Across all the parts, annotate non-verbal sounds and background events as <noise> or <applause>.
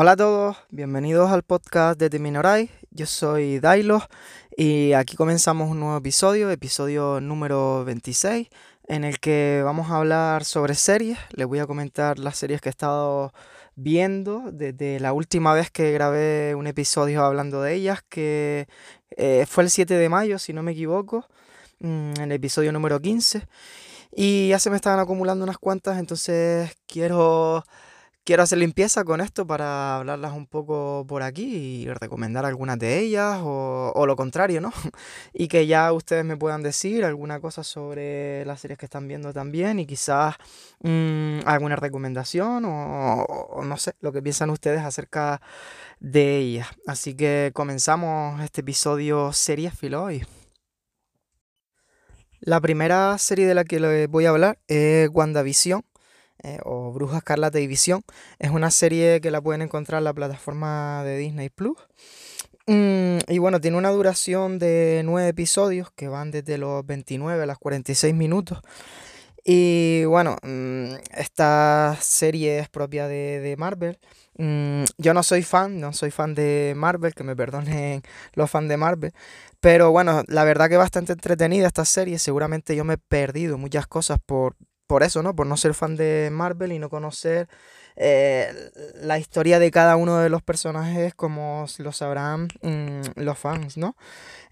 Hola a todos, bienvenidos al podcast de Teminorai. Yo soy Dailo y aquí comenzamos un nuevo episodio, episodio número 26, en el que vamos a hablar sobre series. Les voy a comentar las series que he estado viendo desde la última vez que grabé un episodio hablando de ellas, que eh, fue el 7 de mayo, si no me equivoco, en mm, el episodio número 15. Y ya se me estaban acumulando unas cuantas, entonces quiero quiero hacer limpieza con esto para hablarlas un poco por aquí y recomendar algunas de ellas o, lo contrario, ¿no? <laughs> Y que ya ustedes me puedan decir alguna cosa sobre las series que están viendo también y quizás mm, alguna recomendación o, no sé, lo que piensan ustedes acerca de ellas. Así que comenzamos este episodio Series Filo. La primera serie de la que les voy a hablar es WandaVision eh, o Bruja Escarlata y Visión. Es una serie que la pueden encontrar en la plataforma de Disney Plus. Mm, y bueno, tiene una duración de nueve episodios que van desde los 29 a los 46 minutos. Y bueno, mm, esta serie es propia de, Marvel. Mm, yo no soy fan, no soy fan de Marvel, que me perdonen los fans de Marvel. Pero bueno, la verdad que bastante entretenida esta serie. Seguramente yo me he perdido muchas cosas por, por eso, ¿no? Por no ser fan de Marvel y no conocer eh, la historia de cada uno de los personajes como lo sabrán mm, los fans, ¿no?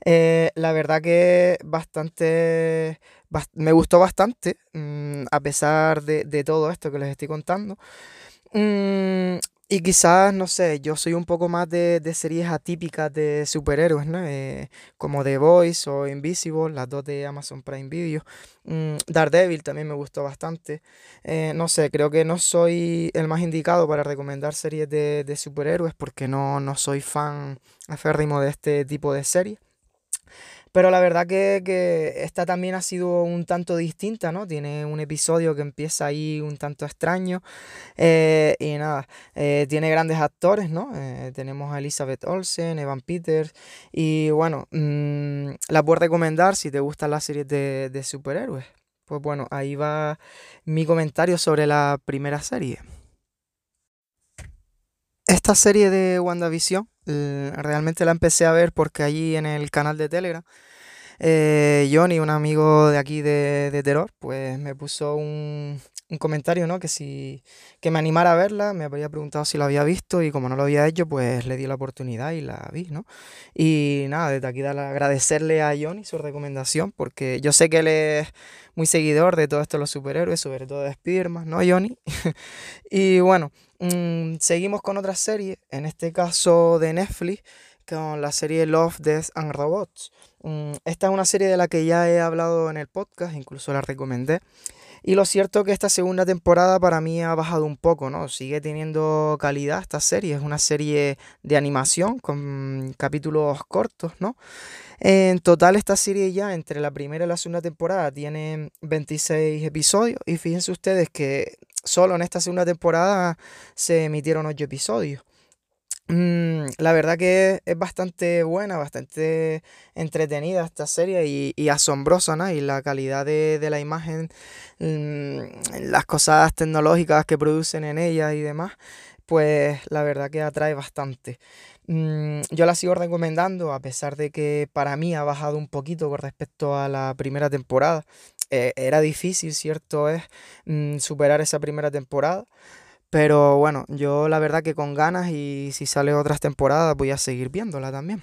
Eh, la verdad que bastante, me gustó bastante, mm, a pesar de, todo esto que les estoy contando. Mm, y quizás, no sé, yo soy un poco más de, series atípicas de superhéroes, ¿no? Eh, como The Voice o Invisible, las dos de Amazon Prime Video. Mm, Daredevil también me gustó bastante. Eh, no sé, creo que no soy el más indicado para recomendar series de, de superhéroes porque no, no soy fan aférrimo de este tipo de series. Pero la verdad que, esta también ha sido un tanto distinta, ¿no? Tiene un episodio que empieza ahí un tanto extraño. Eh, y nada, eh, tiene grandes actores, ¿no? Eh, tenemos a Elizabeth Olsen, Evan Peters. Y bueno, mm, la puedo recomendar si te gustan las series de, de superhéroes. Pues bueno, ahí va mi comentario sobre la primera serie. Esta serie de WandaVision realmente la empecé a ver porque allí en el canal de Telegram eh, Johnny, un amigo de aquí de, de Terror, pues me puso un, comentario, ¿no? Que si que me animara a verla, me había preguntado si lo había visto y como no lo había hecho, pues le di la oportunidad y la vi, ¿no? Y nada, desde aquí agradecerle a Johnny su recomendación, porque yo sé que él es muy seguidor de todo esto de los superhéroes, sobre todo de Spider-Man, ¿no, Johnny? <laughs> y bueno, mm, seguimos con otra serie, en este caso de Netflix, con la serie Love, Death and Robots. Mm, esta es una serie de la que ya he hablado en el podcast, incluso la recomendé. Y lo cierto es que esta segunda temporada para mí ha bajado un poco, ¿no? Sigue teniendo calidad esta serie, es una serie de animación con capítulos cortos, ¿no? En total esta serie ya entre la primera y la segunda temporada tiene 26 episodios y fíjense ustedes que solo en esta segunda temporada se emitieron 8 episodios. Mm, la verdad que es bastante buena, bastante entretenida esta serie y, asombrosa, ¿no? Y la calidad de, la imagen, mm, las cosas tecnológicas que producen en ella y demás, pues la verdad que atrae bastante. Mm, yo la sigo recomendando a pesar de que para mí ha bajado un poquito con respecto a la primera temporada. Eh, era difícil, cierto es, superar esa primera temporada. Pero bueno, yo la verdad que con ganas y si sale otras temporadas voy a seguir viéndola también.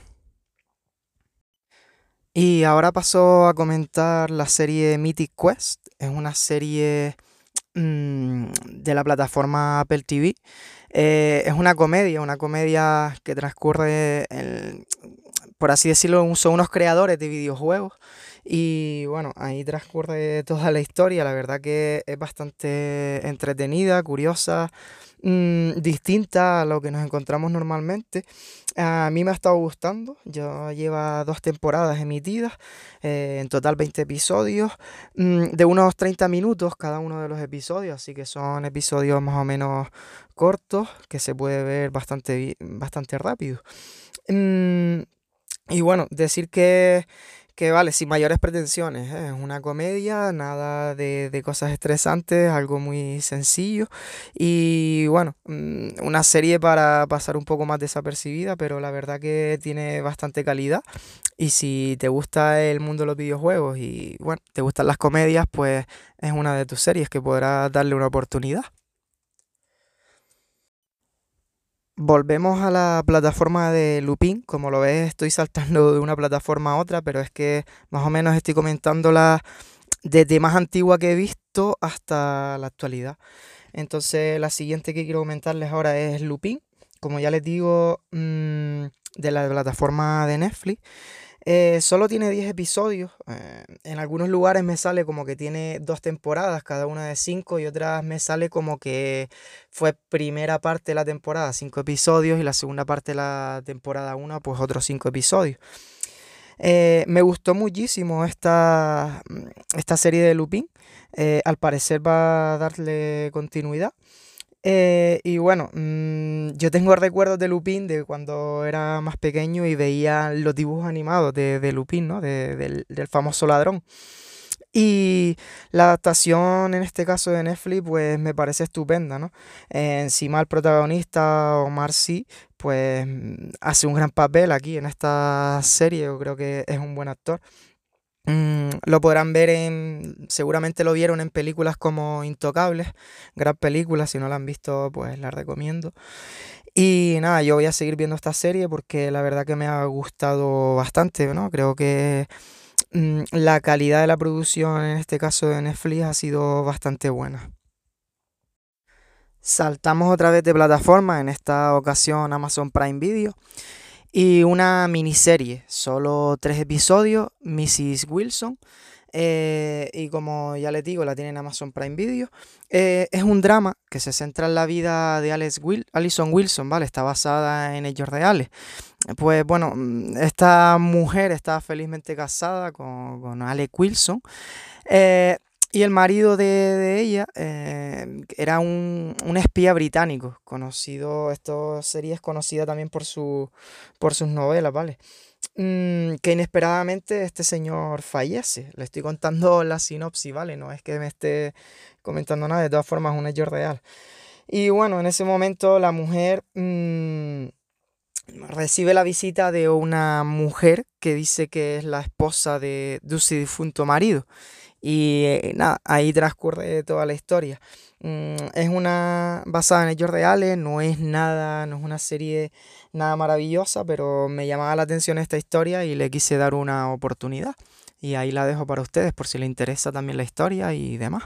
Y ahora paso a comentar la serie Mythic Quest. Es una serie mm, de la plataforma Apple TV. Eh, es una comedia, una comedia que transcurre, por así decirlo, son unos creadores de videojuegos y bueno, ahí transcurre toda la historia, la verdad que es bastante entretenida, curiosa, mm, distinta a lo que nos encontramos normalmente. A mí me ha estado gustando, ya lleva dos temporadas emitidas, eh, en total 20 episodios, mm, de unos 30 minutos cada uno de los episodios, así que son episodios más o menos cortos que se puede ver bastante, bastante rápido. Mm, Y bueno, decir que que vale, sin mayores pretensiones, ¿eh? es una comedia, nada de, de, cosas estresantes, algo muy sencillo y bueno, mm, una serie para pasar un poco más desapercibida, pero la verdad que tiene bastante calidad y si te gusta el mundo de los videojuegos y bueno, te gustan las comedias, pues es una de tus series que podrás darle una oportunidad. Volvemos a la plataforma de Lupin. Como lo ves, estoy saltando de una plataforma a otra, pero es que más o menos estoy comentándola desde más antigua que he visto hasta la actualidad. Entonces, la siguiente que quiero comentarles ahora es Lupin. Como ya les digo, mm, de la plataforma de Netflix. Eh, solo tiene 10 episodios. Eh, en algunos lugares me sale como que tiene dos temporadas, cada una de 5, y otras me sale como que fue primera parte de la temporada, 5 episodios, y la segunda parte de la temporada 1, pues otros 5 episodios. Eh, me gustó muchísimo esta, esta serie de Lupin. al parecer va a darle continuidad. Eh, y bueno, mm, yo tengo recuerdos de Lupin de cuando era más pequeño y veía los dibujos animados de, de Lupin, ¿no? del, famoso ladrón. Y la adaptación en este caso de Netflix, pues me parece estupenda, ¿no? encima el protagonista, Omar Sy, pues mm, hace un gran papel aquí en esta serie, yo creo que es un buen actor. Mm, lo podrán ver en, seguramente lo vieron en películas como Intocables, gran película, si no la han visto pues la recomiendo. Y nada, yo voy a seguir viendo esta serie porque la verdad que me ha gustado bastante, ¿no? Creo que mm, la calidad de la producción en este caso de Netflix ha sido bastante buena. Saltamos otra vez de plataforma, en esta ocasión Amazon Prime Video. Y una miniserie, solo tres episodios, Mrs. Wilson. Eh, y como ya les digo, la tienen en Amazon Prime Video. Eh, es un drama que se centra en la vida de Alex Will Alison Wilson, ¿vale? Está basada en hechos reales. Pues bueno, mm, esta mujer está felizmente casada con, con Wilson. Eh, y el marido de, ella eh, era un, espía británico, conocido, esta serie es conocida también por, su, por sus novelas, ¿vale? Mm, que inesperadamente este señor fallece. Le estoy contando <laughs> la sinopsis, ¿vale? No es que me esté comentando nada, de todas formas es un hecho real. Y bueno, en ese momento la mujer mm, recibe la visita de una mujer que dice que es la esposa de, de su difunto marido. Y eh, nada, ahí transcurre toda la historia. Mm, es una basada en hechos reales, no es nada, no es una serie nada maravillosa, pero me llamaba la atención esta historia y le quise dar una oportunidad. Y ahí la dejo para ustedes por si les interesa también la historia y demás.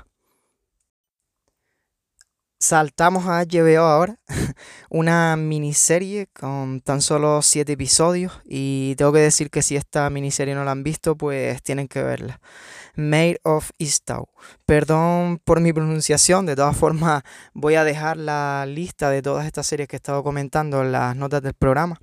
Saltamos a HBO ahora, <laughs> una miniserie con tan solo 7 episodios y tengo que decir que si esta miniserie no la han visto, pues tienen que verla. Made of Eastow. Perdón por mi pronunciación, de todas formas voy a dejar la lista de todas estas series que he estado comentando en las notas del programa.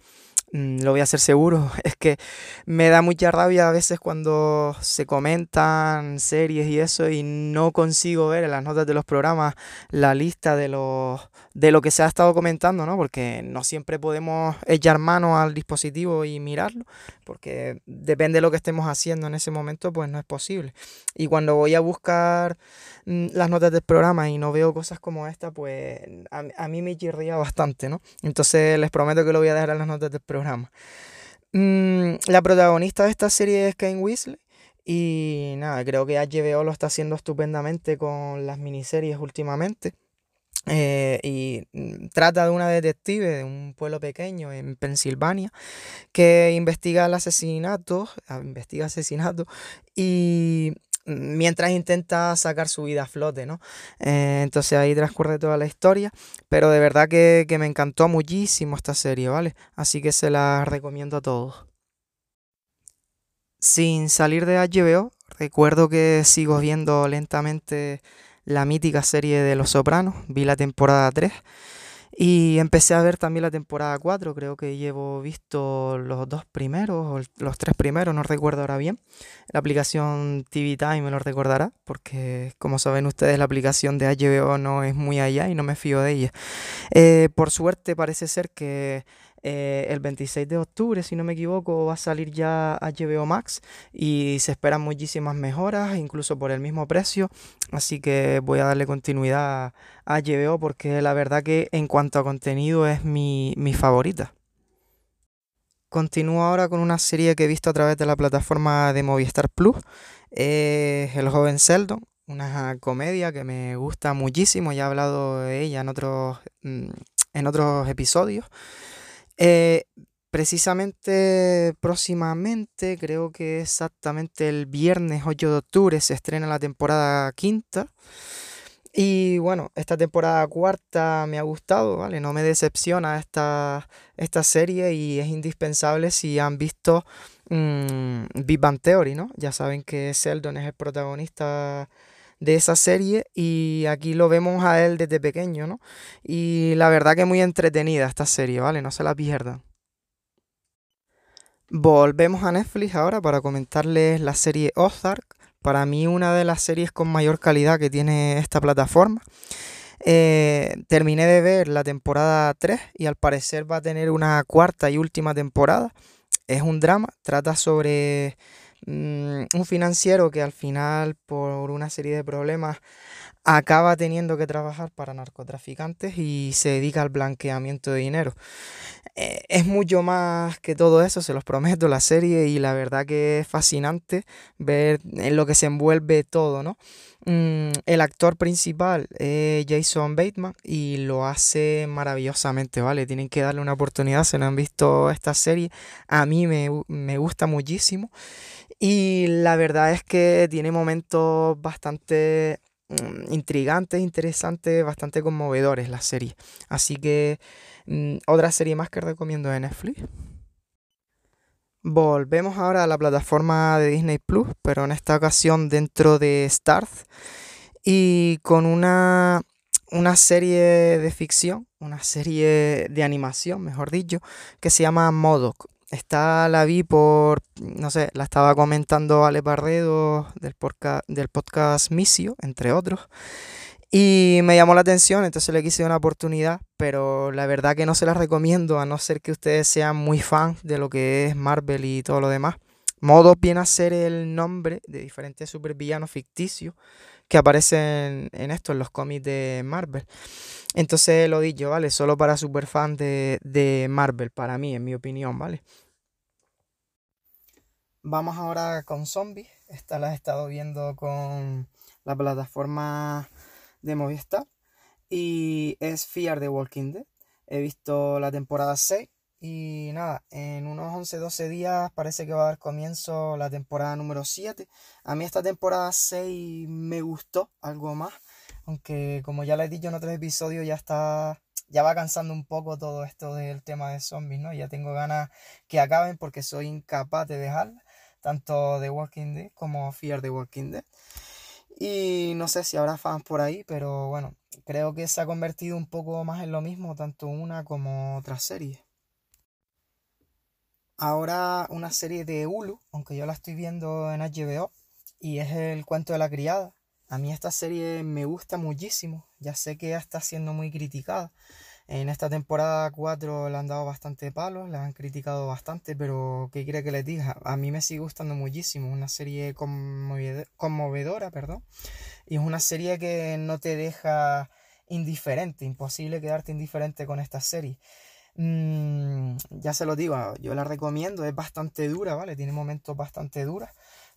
Mm, lo voy a hacer seguro. <laughs> Es que me da mucha rabia a veces cuando se comentan series y eso y no consigo ver en las notas de los programas la lista de los de lo que se ha estado comentando, ¿no? Porque no siempre podemos echar mano al dispositivo y mirarlo, porque depende de lo que estemos haciendo en ese momento, pues no es posible. Y cuando voy a buscar mm, las notas del programa y no veo cosas como esta, pues a, mí me chirría bastante, ¿no? Entonces les prometo que lo voy a dejar en las notas del programa. Mm, la protagonista de esta serie es Kane Weasley. Y nada, creo que HBO lo está haciendo estupendamente con las miniseries últimamente. Eh, y mm, trata de una detective de un pueblo pequeño en Pensilvania que investiga el asesinato, ah, investiga asesinato y mientras intenta sacar su vida a flote, ¿no? Eh, entonces ahí transcurre toda la historia, pero de verdad que, que me encantó muchísimo esta serie, ¿vale? Así que se la recomiendo a todos. Sin salir de HBO, recuerdo que sigo viendo lentamente la mítica serie de Los Sopranos, vi la temporada 3 y empecé a ver también la temporada 4, creo que llevo visto los dos primeros o los tres primeros, no recuerdo ahora bien. La aplicación TV Time me lo recordará, porque como saben ustedes la aplicación de HBO no es muy allá y no me fío de ella. Eh, por suerte parece ser que Eh, el 26 de octubre, si no me equivoco, va a salir ya HBO Max y se esperan muchísimas mejoras, incluso por el mismo precio. Así que voy a darle continuidad a HBO porque la verdad que en cuanto a contenido es mi, mi favorita. Continúo ahora con una serie que he visto a través de la plataforma de Movistar Plus. El joven Sheldon, una comedia que me gusta muchísimo. Ya he hablado de ella en otros, mm, en otros episodios. Eh, precisamente próximamente, creo que exactamente el viernes 8 de octubre se estrena la temporada quinta. Y bueno, esta temporada cuarta me ha gustado, ¿vale? No me decepciona esta, esta serie y es indispensable si han visto mmm, Big Theory, ¿no? Ya saben que Sheldon es el protagonista de esa serie y aquí lo vemos a él desde pequeño, ¿no? Y la verdad que muy entretenida esta serie, ¿vale? No se la pierdan. Volvemos a Netflix ahora para comentarles la serie Ozark, para mí una de las series con mayor calidad que tiene esta plataforma. Eh, terminé de ver la temporada 3 y al parecer va a tener una cuarta y última temporada. Es un drama, trata sobre mm, un financiero que al final por una serie de problemas acaba teniendo que trabajar para narcotraficantes y se dedica al blanqueamiento de dinero. Eh, es mucho más que todo eso, se los prometo, la serie y la verdad que es fascinante ver en lo que se envuelve todo, ¿no? Mm, el actor principal es Jason Bateman y lo hace maravillosamente, ¿vale? Tienen que darle una oportunidad, se no han visto esta serie, a mí me, me gusta muchísimo y la verdad es que tiene momentos bastante Mm, intrigantes, interesantes, bastante conmovedores la serie. Así que mm, otra serie más que recomiendo de Netflix. Volvemos ahora a la plataforma de Disney Plus, pero en esta ocasión dentro de Starz y con una, una serie de ficción, una serie de animación, mejor dicho, que se llama Modoc. Esta la vi por, no sé, la estaba comentando Ale Barredo del, podcast, Misio, entre otros. Y me llamó la atención, entonces le quise una oportunidad, pero la verdad que no se la recomiendo, a no ser que ustedes sean muy fans de lo que es Marvel y todo lo demás. Modo viene a ser el nombre de diferentes supervillanos ficticios que aparecen en esto, en los cómics de Marvel. Entonces lo dicho, ¿vale? Solo para superfans de, de Marvel, para mí, en mi opinión, ¿vale? Vamos ahora con zombies. Esta la he estado viendo con la plataforma de Movistar. Y es Fear the Walking Dead. He visto la temporada 6 y nada, en unos 11-12 días parece que va a dar comienzo la temporada número 7. A mí esta temporada 6 me gustó algo más, aunque como ya les he dicho en otros episodios ya está ya va cansando un poco todo esto del tema de zombies, ¿no? Ya tengo ganas que acaben porque soy incapaz de dejarla, tanto de Walking Dead como Fear the Walking Dead. Y no sé si habrá fans por ahí, pero bueno, creo que se ha convertido un poco más en lo mismo, tanto una como otra serie ahora una serie de Hulu, aunque yo la estoy viendo en HBO, y es El cuento de la criada. A mí esta serie me gusta muchísimo, ya sé que está siendo muy criticada. En esta temporada 4 le han dado bastante palos, la han criticado bastante, pero ¿qué quiere que les diga? A mí me sigue gustando muchísimo, una serie conmovedora, perdón, y es una serie que no te deja indiferente, imposible quedarte indiferente con esta serie. Mm, ya se lo digo, yo la recomiendo, es bastante dura, ¿vale? Tiene momentos bastante duros,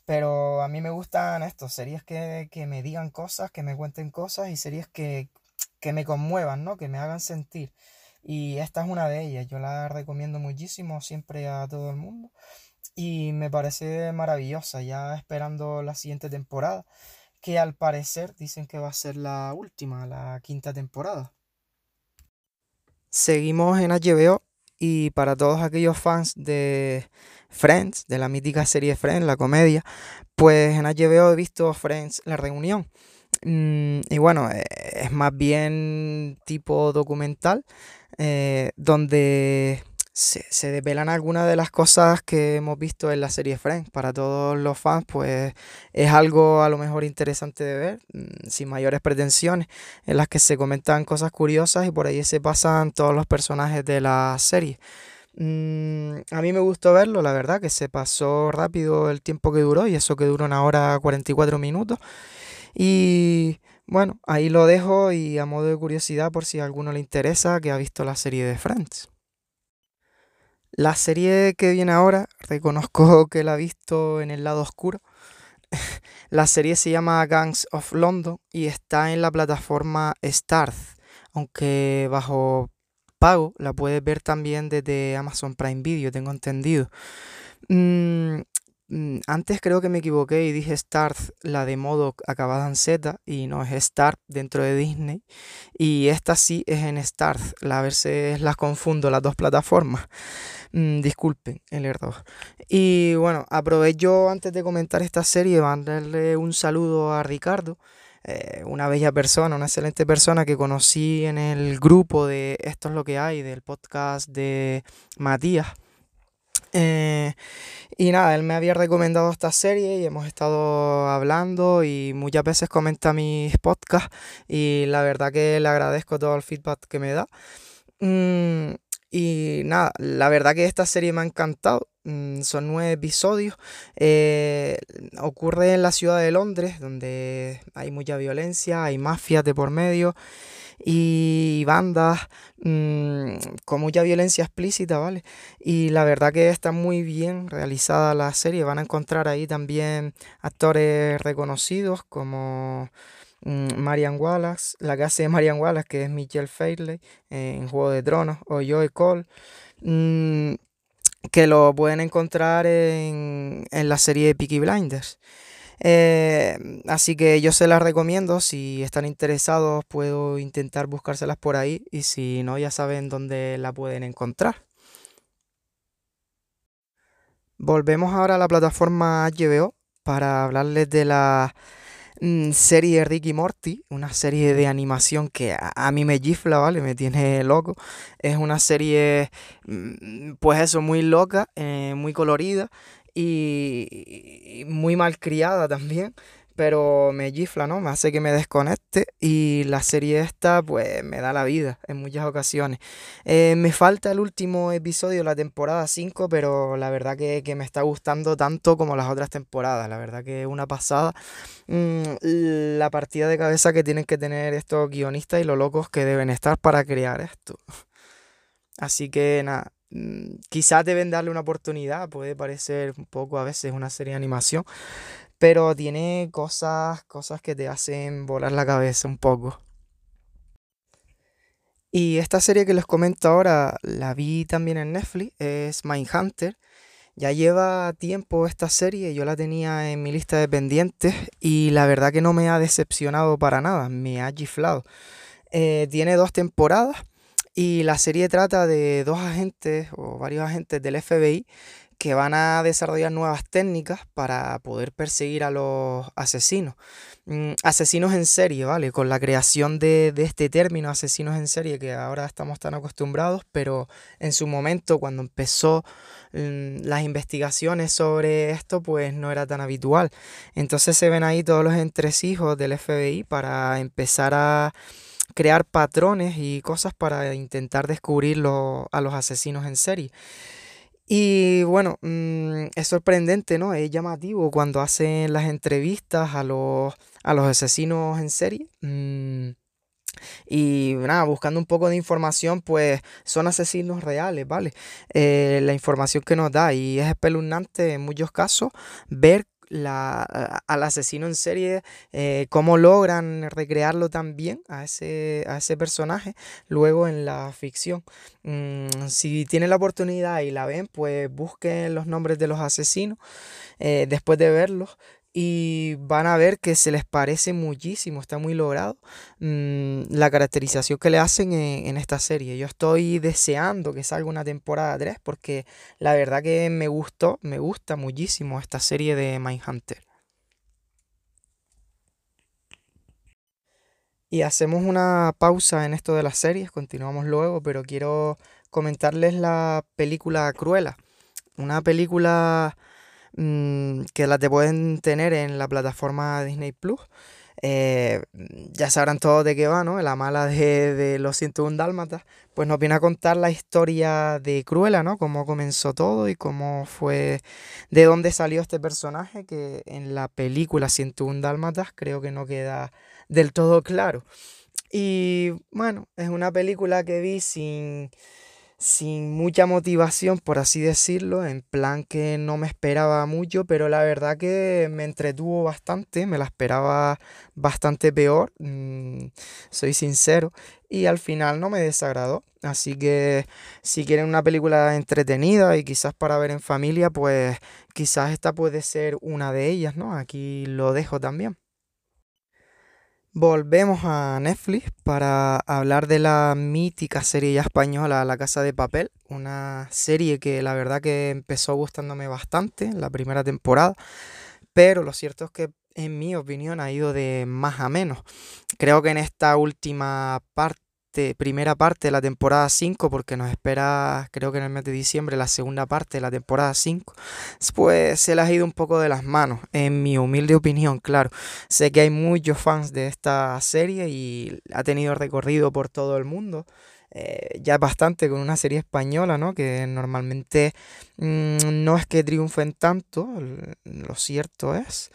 pero a mí me gustan estos, series que, me digan cosas, que me cuenten cosas y series que, que me conmuevan, ¿no? Que me hagan sentir. Y esta es una de ellas, yo la recomiendo muchísimo siempre a todo el mundo y me parece maravillosa, ya esperando la siguiente temporada, que al parecer dicen que va a ser la última, la quinta temporada. Seguimos en HBO y para todos aquellos fans de Friends, de la mítica serie Friends, la comedia, pues en HBO he visto Friends, la reunión. Mm, y bueno, eh, es más bien tipo documental, eh, donde se, se desvelan algunas de las cosas que hemos visto en la serie Friends. Para todos los fans, pues es algo a lo mejor interesante de ver, mm, sin mayores pretensiones, en las que se comentan cosas curiosas y por ahí se pasan todos los personajes de la serie. Mm, a mí me gustó verlo, la verdad, que se pasó rápido el tiempo que duró y eso que duró una hora 44 minutos. Y bueno, ahí lo dejo y a modo de curiosidad por si a alguno le interesa que ha visto la serie de Friends. La serie que viene ahora, reconozco que la he visto en el lado oscuro. <laughs> la serie se llama Gangs of London y está en la plataforma Starz, aunque bajo pago la puedes ver también desde Amazon Prime Video, tengo entendido. Mm, antes creo que me equivoqué y dije Starz, la de modo acabada en Z, y no es Star dentro de Disney. Y esta sí es en Starz, a veces las confundo las dos plataformas. <laughs> Mm, disculpen el error. Y bueno, aprovecho antes de comentar esta serie, mandarle un saludo a Ricardo. Eh, una bella persona, una excelente persona que conocí en el grupo de Esto es lo que hay, del podcast de Matías. Eh, y nada, él me había recomendado esta serie y hemos estado hablando y muchas veces comenta mis podcasts y la verdad que le agradezco todo el feedback que me da. Mm, y nada, la verdad que esta serie me ha encantado. Mm, son nueve episodios. Eh, ocurre en la ciudad de Londres, donde hay mucha violencia, hay mafias de por medio y bandas mm, con mucha violencia explícita, ¿vale? Y la verdad que está muy bien realizada la serie. Van a encontrar ahí también actores reconocidos como Marian Wallace, la que hace Marian Wallace, que es Michelle Fairley en Juego de Tronos, o Joey Cole, mm, que lo pueden encontrar en, la serie Peaky Blinders. Eh, así que yo se las recomiendo, si están interesados puedo intentar buscárselas por ahí y si no ya saben dónde la pueden encontrar. Volvemos ahora a la plataforma HBO para hablarles de la Mm, serie de Ricky Morty, una serie de animación que a, mí me gifla, ¿vale? Me tiene loco. Es una serie, mm, pues eso, muy loca, eh, muy colorida y, y muy mal criada también pero me gifla, ¿no? Me hace que me desconecte y la serie esta pues me da la vida en muchas ocasiones. Eh, me falta el último episodio, la temporada 5, pero la verdad que, me está gustando tanto como las otras temporadas, la verdad que es una pasada. Mm, la partida de cabeza que tienen que tener estos guionistas y lo locos que deben estar para crear esto. Así que nada, mm, quizás deben darle una oportunidad, puede parecer un poco a veces una serie de animación, pero tiene cosas, cosas que te hacen volar la cabeza un poco. Y esta serie que les comento ahora la vi también en Netflix, es Mindhunter. Ya lleva tiempo esta serie, yo la tenía en mi lista de pendientes y la verdad que no me ha decepcionado para nada, me ha giflado. Eh, tiene dos temporadas y la serie trata de dos agentes o varios agentes del FBI que van a desarrollar nuevas técnicas para poder perseguir a los asesinos. Mm, asesinos en serie, ¿vale? Con la creación de, este término, asesinos en serie, que ahora estamos tan acostumbrados, pero en su momento, cuando empezó mm, las investigaciones sobre esto, pues no era tan habitual. Entonces se ven ahí todos los entresijos del FBI para empezar a crear patrones y cosas para intentar descubrir a los asesinos en serie. Y bueno, mm, es sorprendente, ¿no? Es llamativo cuando hacen las entrevistas a los, a los asesinos en serie. Mm, y nada, buscando un poco de información, pues son asesinos reales, ¿vale? Eh, la información que nos da y es espeluznante en muchos casos ver la, al asesino en serie, eh, cómo logran recrearlo tan bien a ese, a ese personaje luego en la ficción. Mm, si tienen la oportunidad y la ven, pues busquen los nombres de los asesinos eh, después de verlos y van a ver que se les parece muchísimo, está muy logrado mm, la caracterización que le hacen en, esta serie. Yo estoy deseando que salga una temporada 3 porque la verdad que me gustó, me gusta muchísimo esta serie de Mindhunter. Y hacemos una pausa en esto de las series, continuamos luego, pero quiero comentarles la película Cruella. Una película Mm, que la te pueden tener en la plataforma Disney Plus. eh, ya sabrán todos de qué va, ¿no? La mala de, de los 101 Dálmatas, pues nos viene a contar la historia de Cruella, ¿no? Cómo comenzó todo y cómo fue, de dónde salió este personaje, que en la película 101 Dálmatas creo que no queda del todo claro. Y bueno, es una película que vi sin sin mucha motivación, por así decirlo, en plan que no me esperaba mucho, pero la verdad que me entretuvo bastante, me la esperaba bastante peor, mm, soy sincero, y al final no me desagradó. Así que si quieren una película entretenida y quizás para ver en familia, pues quizás esta puede ser una de ellas, ¿no? Aquí lo dejo también. Volvemos a Netflix para hablar de la mítica serie ya española La Casa de Papel, una serie que la verdad que empezó gustándome bastante la primera temporada, pero lo cierto es que en mi opinión ha ido de más a menos. Creo que en esta última parte primera parte de la temporada 5, porque nos espera, creo que en el mes de diciembre, la segunda parte de la temporada 5, pues se les ha ido un poco de las manos, en mi humilde opinión, claro. Sé que hay muchos fans de esta serie y ha tenido recorrido por todo el mundo. Eh, ya bastante con una serie española, ¿no? Que normalmente mm, no es que triunfen tanto, lo cierto es.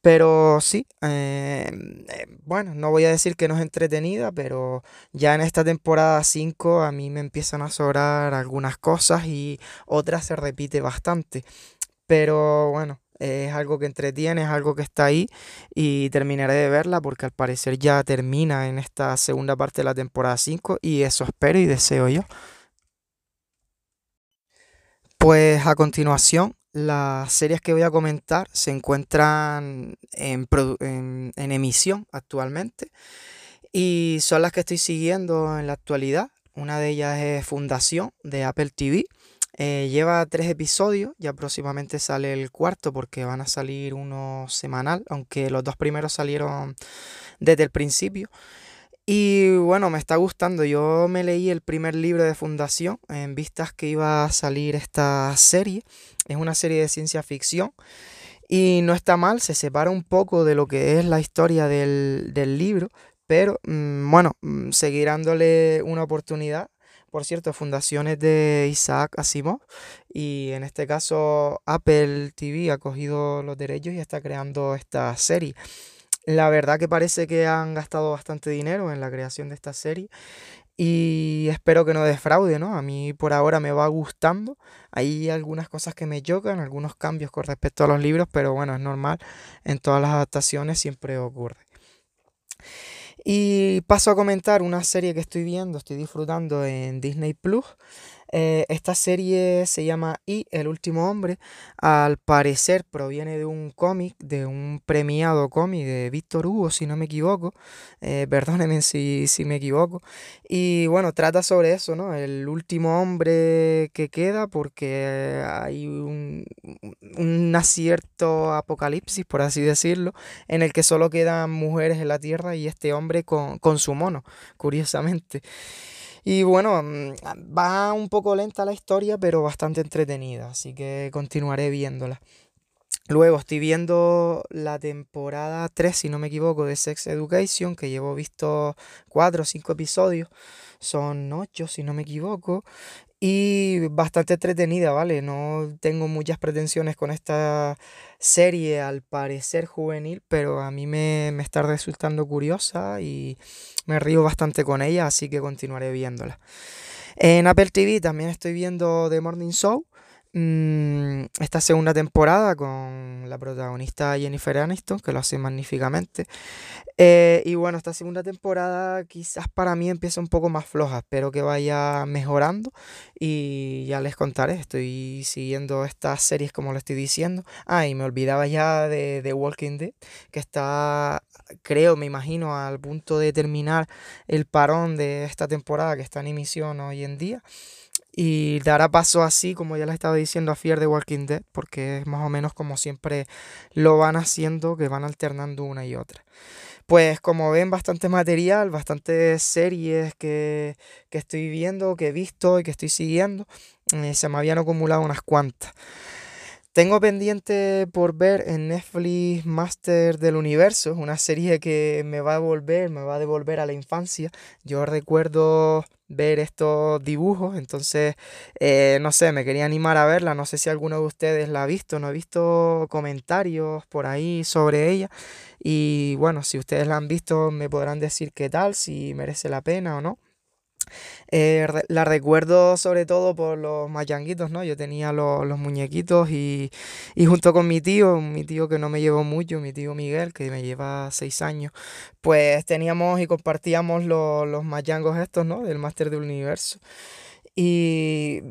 Pero sí, eh, eh, bueno, no voy a decir que no es entretenida, pero ya en esta temporada 5 a mí me empiezan a sobrar algunas cosas y otras se repite bastante. Pero bueno, es algo que entretiene, es algo que está ahí y terminaré de verla porque al parecer ya termina en esta segunda parte de la temporada 5 y eso espero y deseo yo. Pues a continuación, las series que voy a comentar se encuentran en, en emisión actualmente y son las que estoy siguiendo en la actualidad. Una de ellas es Fundación de Apple TV eh, lleva tres episodios, ya próximamente sale el cuarto porque van a salir uno semanal, aunque los dos primeros salieron desde el principio. Y bueno, me está gustando. Yo me leí el primer libro de Fundación en vistas que iba a salir esta serie. Es una serie de ciencia ficción. Y no está mal, se separa un poco de lo que es la historia del, libro. Pero mm, bueno, mm, seguir dándole una oportunidad por cierto, fundaciones de Isaac Asimov y en este caso Apple TV ha cogido los derechos y está creando esta serie. La verdad que parece que han gastado bastante dinero en la creación de esta serie y espero que no defraude, ¿no? A mí por ahora me va gustando. Hay algunas cosas que me chocan, algunos cambios con respecto a los libros, pero bueno, es normal. En todas las adaptaciones siempre ocurre. Y paso a comentar una serie que estoy viendo, estoy disfrutando en Disney Plus. Eh, esta serie se llama Y, el último hombre. Al parecer proviene de un cómic, de un premiado cómic de Víctor Hugo, si no me equivoco. Eh, <laughs> perdónenme si, si, me equivoco. Y bueno, trata sobre eso, ¿no? El último hombre que queda porque hay un, un acierto apocalipsis, por así decirlo, en el que solo quedan mujeres en la Tierra y este hombre con, con su mono, curiosamente. Y bueno, mm, va un poco lenta la historia, pero bastante entretenida, así que continuaré viéndola. Luego estoy viendo la temporada 3, si no me equivoco, de Sex Education, que llevo visto 4 o 5 episodios. Son 8, si no me equivoco. Y bastante entretenida, ¿vale? No tengo muchas pretensiones con esta serie, al parecer juvenil, pero a mí me, me está resultando curiosa y me río bastante con ella, así que continuaré viéndola. En Apple TV también estoy viendo The Morning Show. Mm, esta segunda temporada con la protagonista Jennifer Aniston, que lo hace magníficamente. Eh, y bueno, esta segunda temporada quizás para mí empieza un poco más floja, espero que vaya mejorando y ya les contaré, estoy siguiendo estas series como lo estoy diciendo. Ah, y me olvidaba ya de, de Walking Dead, que está, creo, me imagino, al punto de terminar el parón de esta temporada que está en emisión hoy en día. Y dará paso así, como ya les estaba diciendo, a Fear the Walking Dead, porque es más o menos como siempre lo van haciendo, que van alternando una y otra. Pues como ven, bastante material, bastantes series que, que estoy viendo, que he visto y que estoy siguiendo. Eh, se me habían acumulado unas cuantas. Tengo pendiente por ver en Netflix Master del Universo, una serie que me va a volver, me va a devolver a la infancia. Yo recuerdo ver estos dibujos, entonces, eh, no sé, me quería animar a verla, no sé si alguno de ustedes la ha visto, no he visto comentarios por ahí sobre ella. Y bueno, si ustedes la han visto, me podrán decir qué tal, si merece la pena o no. Eh, la recuerdo sobre todo por los mayanguitos, ¿no? Yo tenía los, muñequitos y, junto con mi tío, mi tío que no me llevó mucho, mi tío Miguel, que me lleva seis años, pues teníamos y compartíamos los, los mayangos estos, ¿no? Del Máster del Universo. Y,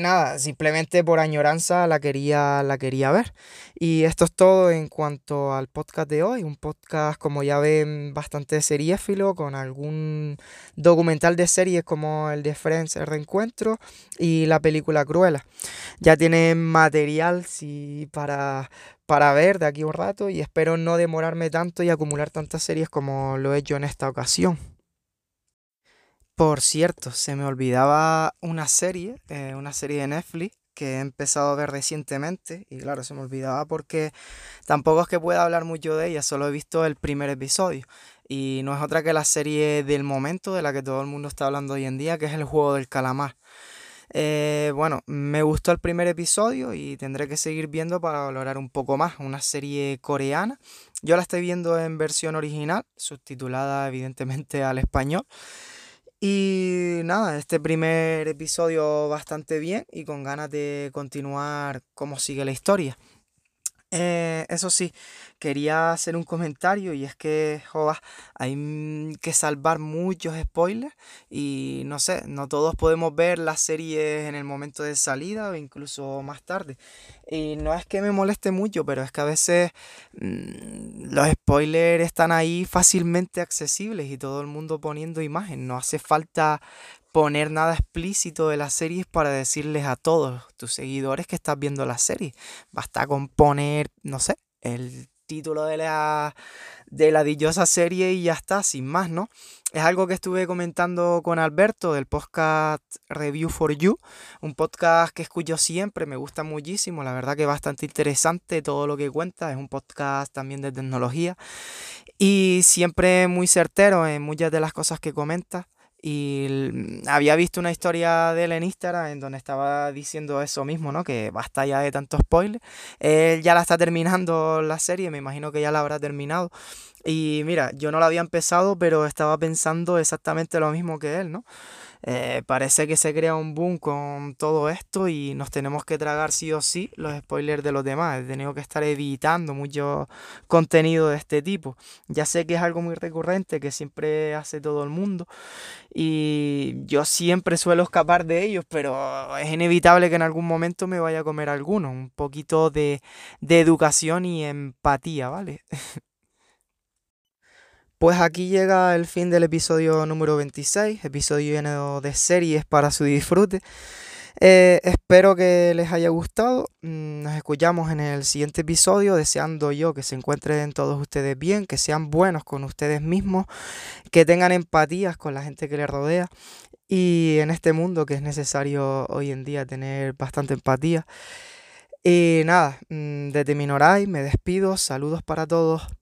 nada, simplemente por añoranza la quería, la quería ver. Y esto es todo en cuanto al podcast de hoy. Un podcast, como ya ven, bastante seriéfilo, con algún documental de series como el de Friends, El Reencuentro, y la película Cruella. Ya tienen material para, para ver de aquí un rato y espero no demorarme tanto y acumular tantas series como lo he hecho en esta ocasión. Por cierto, se me olvidaba una serie, eh, una serie de Netflix que he empezado a ver recientemente y claro, se me olvidaba porque tampoco es que pueda hablar mucho de ella, solo he visto el primer episodio y no es otra que la serie del momento de la que todo el mundo está hablando hoy en día, que es el juego del calamar. Eh, bueno, me gustó el primer episodio y tendré que seguir viendo para valorar un poco más. Una serie coreana. Yo la estoy viendo en versión original, subtitulada evidentemente al español. Y nada, este primer episodio bastante bien y con ganas de continuar cómo sigue la historia. Eh, eso sí, quería hacer un comentario y es que, joder, hay que salvar muchos spoilers y no sé, no todos podemos ver las series en el momento de salida o incluso más tarde. Y no es que me moleste mucho, pero es que a veces mm, los spoilers están ahí fácilmente accesibles y todo el mundo poniendo imagen. No hace falta poner nada explícito de las series para decirles a todos tus seguidores que estás viendo la serie. Basta con poner, no sé, el título de la, de la dichosa serie y ya está, sin más, ¿no? Es algo que estuve comentando con Alberto del podcast Review for You, un podcast que escucho siempre, me gusta muchísimo, la verdad que es bastante interesante todo lo que cuenta, es un podcast también de tecnología y siempre muy certero en muchas de las cosas que comenta. Y había visto una historia de él en Instagram en donde estaba diciendo eso mismo, ¿no? Que basta ya de tanto spoiler. Él ya la está terminando la serie, me imagino que ya la habrá terminado. Y mira, yo no la había empezado, pero estaba pensando exactamente lo mismo que él, ¿no? Eh, parece que se crea un boom con todo esto y nos tenemos que tragar sí o sí los spoilers de los demás. He tenido que estar evitando mucho contenido de este tipo. Ya sé que es algo muy recurrente que siempre hace todo el mundo y yo siempre suelo escapar de ellos, pero es inevitable que en algún momento me vaya a comer alguno. Un poquito de, de educación y empatía, ¿vale? <laughs> Pues aquí llega el fin del episodio número 26, episodio lleno de series para su disfrute. Eh, espero que les haya gustado. Mm, nos escuchamos en el siguiente episodio, deseando yo que se encuentren todos ustedes bien, que sean buenos con ustedes mismos, que tengan empatías con la gente que les rodea. Y en este mundo que es necesario hoy en día tener bastante empatía. Y nada, mm, desde Minoray me despido, saludos para todos.